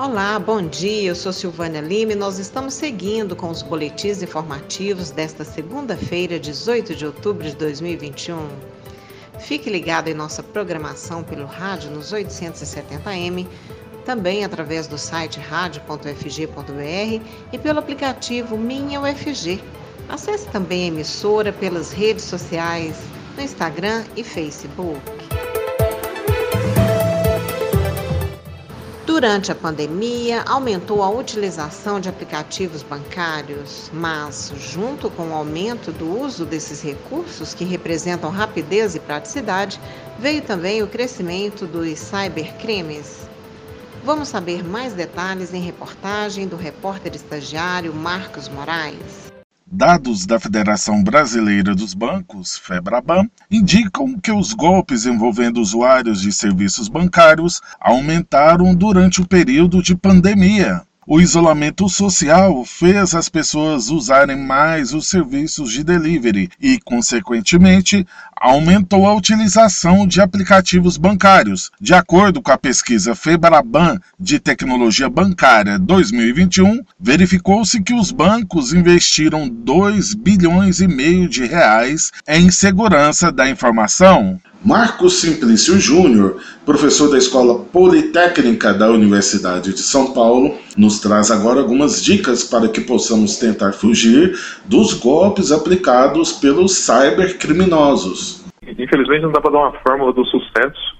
Olá, bom dia. Eu sou Silvânia Lima e nós estamos seguindo com os boletins informativos desta segunda-feira, 18 de outubro de 2021. Fique ligado em nossa programação pelo rádio nos 870m, também através do site radio.fg.br e pelo aplicativo Minha UFG. Acesse também a emissora pelas redes sociais, no Instagram e Facebook. Durante a pandemia, aumentou a utilização de aplicativos bancários, mas, junto com o aumento do uso desses recursos, que representam rapidez e praticidade, veio também o crescimento dos cybercrimes. Vamos saber mais detalhes em reportagem do repórter estagiário Marcos Moraes. Dados da Federação Brasileira dos Bancos, FEBRABAN, indicam que os golpes envolvendo usuários de serviços bancários aumentaram durante o período de pandemia. O isolamento social fez as pessoas usarem mais os serviços de delivery e, consequentemente, aumentou a utilização de aplicativos bancários. De acordo com a pesquisa Febraban de Tecnologia Bancária 2021, verificou-se que os bancos investiram 2 bilhões e meio de reais em segurança da informação. Marcos Simplício Júnior, professor da Escola Politécnica da Universidade de São Paulo, nos traz agora algumas dicas para que possamos tentar fugir dos golpes aplicados pelos cybercriminosos. Infelizmente não dá para dar uma fórmula do sucesso.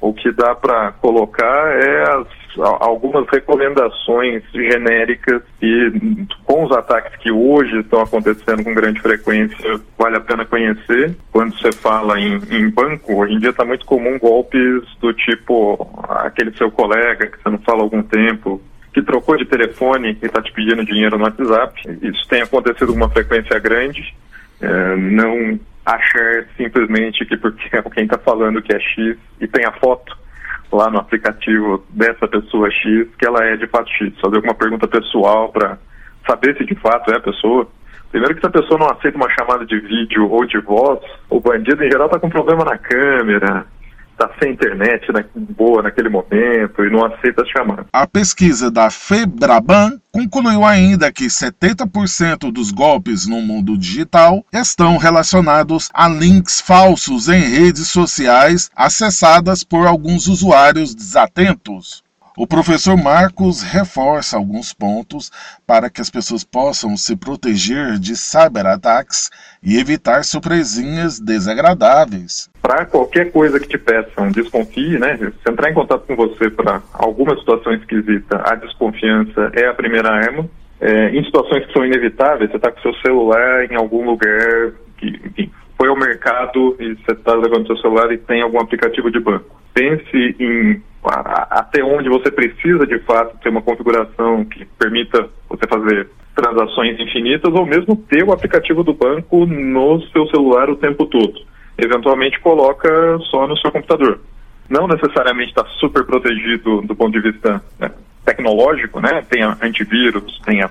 O que dá para colocar é as algumas recomendações genéricas e com os ataques que hoje estão acontecendo com grande frequência, vale a pena conhecer. Quando você fala em, em banco, hoje em dia está muito comum golpes do tipo aquele seu colega que você não fala há algum tempo, que trocou de telefone e está te pedindo dinheiro no WhatsApp. Isso tem acontecido com uma frequência grande. É, não achar simplesmente que porque alguém está falando que é X e tem a foto lá no aplicativo dessa pessoa X que ela é de fato X. Fazer alguma pergunta pessoal para saber se de fato é a pessoa. Primeiro que se a pessoa não aceita uma chamada de vídeo ou de voz, o bandido em geral está com problema na câmera, está sem internet na, boa naquele momento e não aceita as chamadas. A pesquisa da Febraban concluiu ainda que 70% dos golpes no mundo digital estão relacionados a links falsos em redes sociais acessadas por alguns usuários desatentos. O professor Marcos reforça alguns pontos para que as pessoas possam se proteger de cyberataques e evitar surpresinhas desagradáveis. Para qualquer coisa que te peçam, desconfie, né? Se entrar em contato com você para alguma situação esquisita, a desconfiança é a primeira arma. É, em situações que são inevitáveis, você está com seu celular em algum lugar que, enfim, foi ao mercado e você está levando seu celular e tem algum aplicativo de banco. Pense em até onde você precisa de fato ter uma configuração que permita você fazer transações infinitas ou mesmo ter o aplicativo do banco no seu celular o tempo todo. Eventualmente coloca só no seu computador. Não necessariamente está super protegido do ponto de vista né, tecnológico, né? Tem antivírus, tem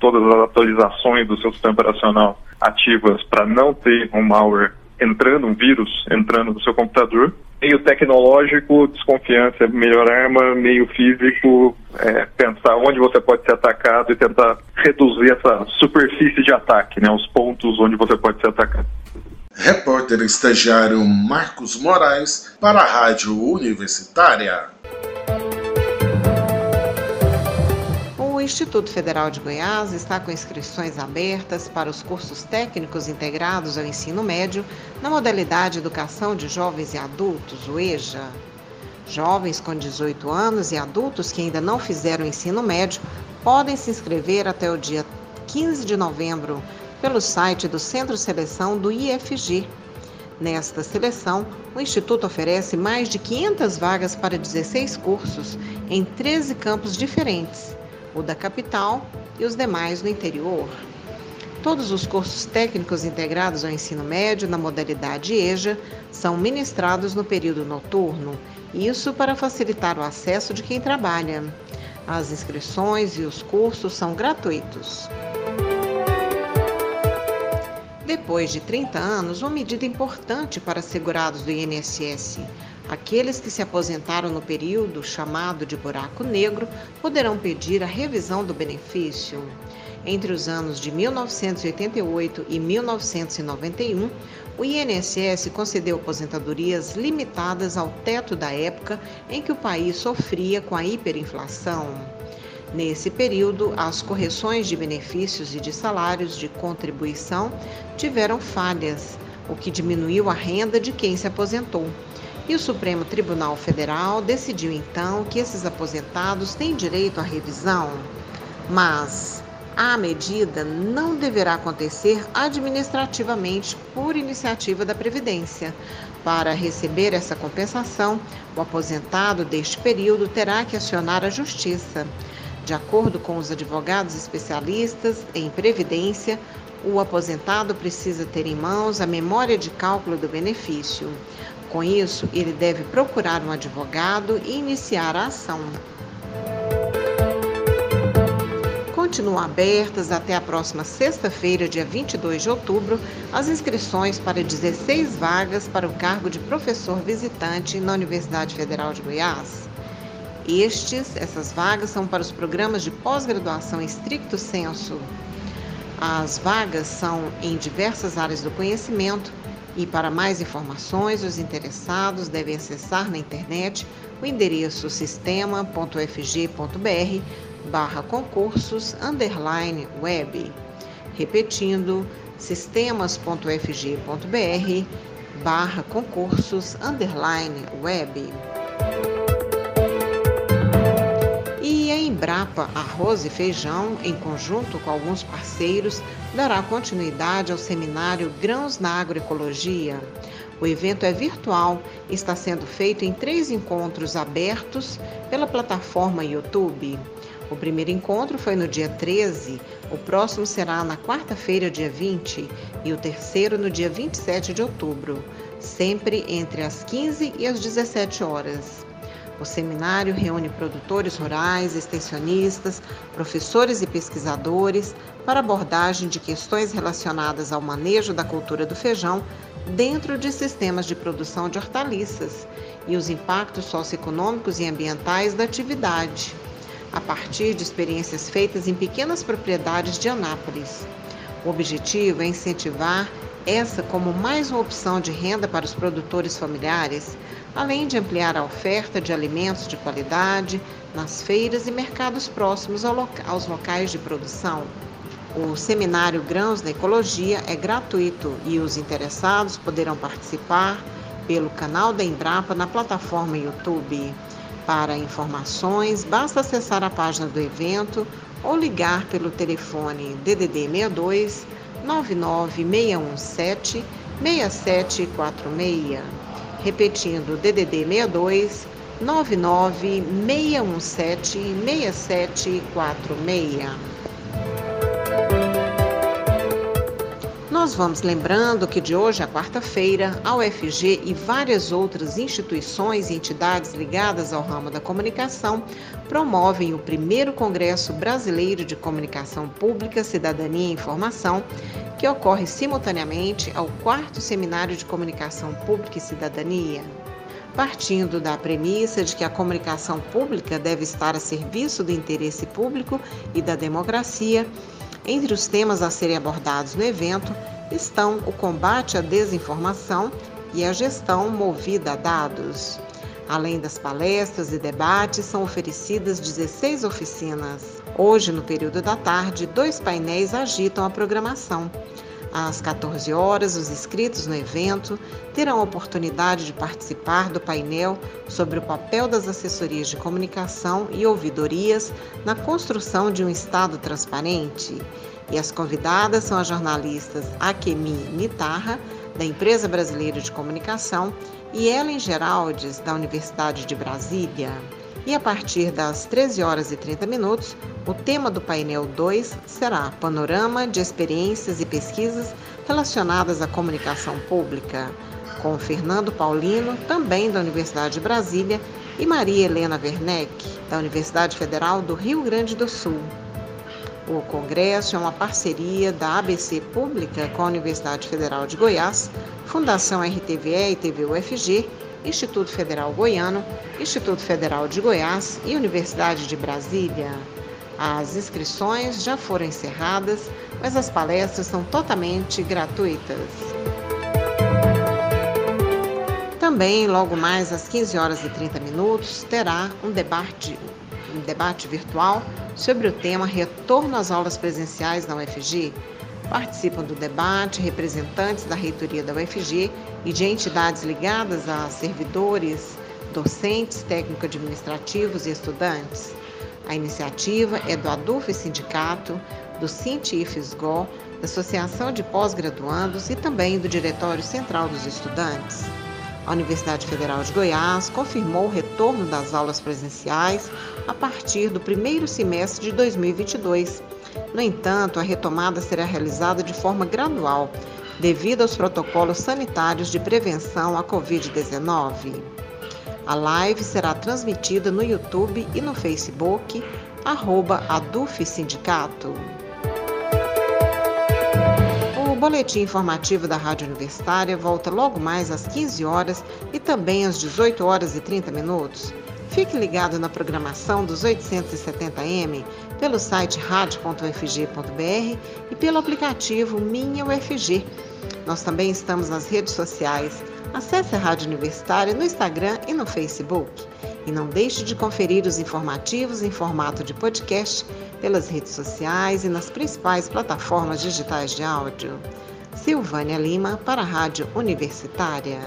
todas as atualizações do seu sistema operacional ativas para não ter um malware entrando, um vírus entrando no seu computador meio tecnológico, desconfiança, melhor arma, meio físico, é, pensar onde você pode ser atacado e tentar reduzir essa superfície de ataque, né, os pontos onde você pode ser atacado. Repórter estagiário Marcos Moraes para a Rádio Universitária. Instituto Federal de Goiás está com inscrições abertas para os cursos técnicos integrados ao ensino médio na modalidade Educação de Jovens e Adultos, o EJA. Jovens com 18 anos e adultos que ainda não fizeram ensino médio podem se inscrever até o dia 15 de novembro pelo site do Centro Seleção do IFG. Nesta seleção, o Instituto oferece mais de 500 vagas para 16 cursos em 13 campos diferentes o da capital e os demais no interior. Todos os cursos técnicos integrados ao ensino médio na modalidade EJA são ministrados no período noturno, isso para facilitar o acesso de quem trabalha. As inscrições e os cursos são gratuitos. Depois de 30 anos, uma medida importante para segurados do INSS. Aqueles que se aposentaram no período chamado de buraco negro poderão pedir a revisão do benefício. Entre os anos de 1988 e 1991, o INSS concedeu aposentadorias limitadas ao teto da época em que o país sofria com a hiperinflação. Nesse período, as correções de benefícios e de salários de contribuição tiveram falhas, o que diminuiu a renda de quem se aposentou. E o Supremo Tribunal Federal decidiu então que esses aposentados têm direito à revisão. Mas a medida não deverá acontecer administrativamente por iniciativa da Previdência. Para receber essa compensação, o aposentado deste período terá que acionar a Justiça. De acordo com os advogados especialistas em Previdência, o aposentado precisa ter em mãos a memória de cálculo do benefício. Com isso, ele deve procurar um advogado e iniciar a ação. Continuam abertas até a próxima sexta-feira, dia 22 de outubro, as inscrições para 16 vagas para o cargo de professor visitante na Universidade Federal de Goiás. Estes, essas vagas são para os programas de pós-graduação em stricto senso. As vagas são em diversas áreas do conhecimento, e para mais informações, os interessados devem acessar na internet o endereço sistema.fg.br barra concursos underline web. Repetindo, sistemas.fg.br barra concursos underline web. Embrapa Arroz e Feijão, em conjunto com alguns parceiros, dará continuidade ao seminário Grãos na Agroecologia. O evento é virtual e está sendo feito em três encontros abertos pela plataforma YouTube. O primeiro encontro foi no dia 13, o próximo será na quarta-feira, dia 20, e o terceiro no dia 27 de outubro, sempre entre as 15 e as 17 horas. O seminário reúne produtores rurais, extensionistas, professores e pesquisadores para abordagem de questões relacionadas ao manejo da cultura do feijão dentro de sistemas de produção de hortaliças e os impactos socioeconômicos e ambientais da atividade, a partir de experiências feitas em pequenas propriedades de Anápolis. O objetivo é incentivar essa como mais uma opção de renda para os produtores familiares, além de ampliar a oferta de alimentos de qualidade nas feiras e mercados próximos aos locais de produção. O seminário Grãos na Ecologia é gratuito e os interessados poderão participar pelo canal da Embrapa na plataforma YouTube. Para informações, basta acessar a página do evento ou ligar pelo telefone DDD 62 99617 6746. Repetindo, DDD 62 99617 6746. Nós vamos lembrando que de hoje à quarta-feira, a UFG e várias outras instituições e entidades ligadas ao ramo da comunicação promovem o primeiro Congresso Brasileiro de Comunicação Pública, Cidadania e Informação, que ocorre simultaneamente ao quarto Seminário de Comunicação Pública e Cidadania. Partindo da premissa de que a comunicação pública deve estar a serviço do interesse público e da democracia, entre os temas a serem abordados no evento estão o combate à desinformação e a gestão movida a dados. Além das palestras e debates, são oferecidas 16 oficinas. Hoje, no período da tarde, dois painéis agitam a programação. Às 14 horas, os inscritos no evento terão a oportunidade de participar do painel sobre o papel das assessorias de comunicação e ouvidorias na construção de um Estado transparente. E as convidadas são as jornalistas Akemi Nitarra, da Empresa Brasileira de Comunicação, e Ellen Geraldes, da Universidade de Brasília. E a partir das 13 horas e 30 minutos, o tema do painel 2 será Panorama de experiências e pesquisas relacionadas à comunicação pública, com Fernando Paulino, também da Universidade de Brasília, e Maria Helena Werneck, da Universidade Federal do Rio Grande do Sul. O congresso é uma parceria da ABC Pública com a Universidade Federal de Goiás, Fundação RTVE e TVUFG Instituto Federal Goiano, Instituto Federal de Goiás e Universidade de Brasília. As inscrições já foram encerradas, mas as palestras são totalmente gratuitas. Também, logo mais às 15 horas e 30 minutos, terá um debate, um debate virtual sobre o tema Retorno às aulas presenciais na UFG. Participam do debate representantes da reitoria da UFG e de entidades ligadas a servidores, docentes, técnico-administrativos e estudantes. A iniciativa é do ADUF Sindicato, do Cientifisgo, da Associação de Pós-Graduandos e também do Diretório Central dos Estudantes. A Universidade Federal de Goiás confirmou o retorno das aulas presenciais a partir do primeiro semestre de 2022. No entanto, a retomada será realizada de forma gradual, devido aos protocolos sanitários de prevenção à Covid-19. A live será transmitida no YouTube e no Facebook, arroba Aduf Sindicato. O boletim informativo da Rádio Universitária volta logo mais às 15 horas e também às 18 horas e 30 minutos. Fique ligado na programação dos 870M pelo site radio.ufg.br e pelo aplicativo Minha UFG. Nós também estamos nas redes sociais Acesse a Rádio Universitária no Instagram e no Facebook. E não deixe de conferir os informativos em formato de podcast pelas redes sociais e nas principais plataformas digitais de áudio. Silvânia Lima para a Rádio Universitária.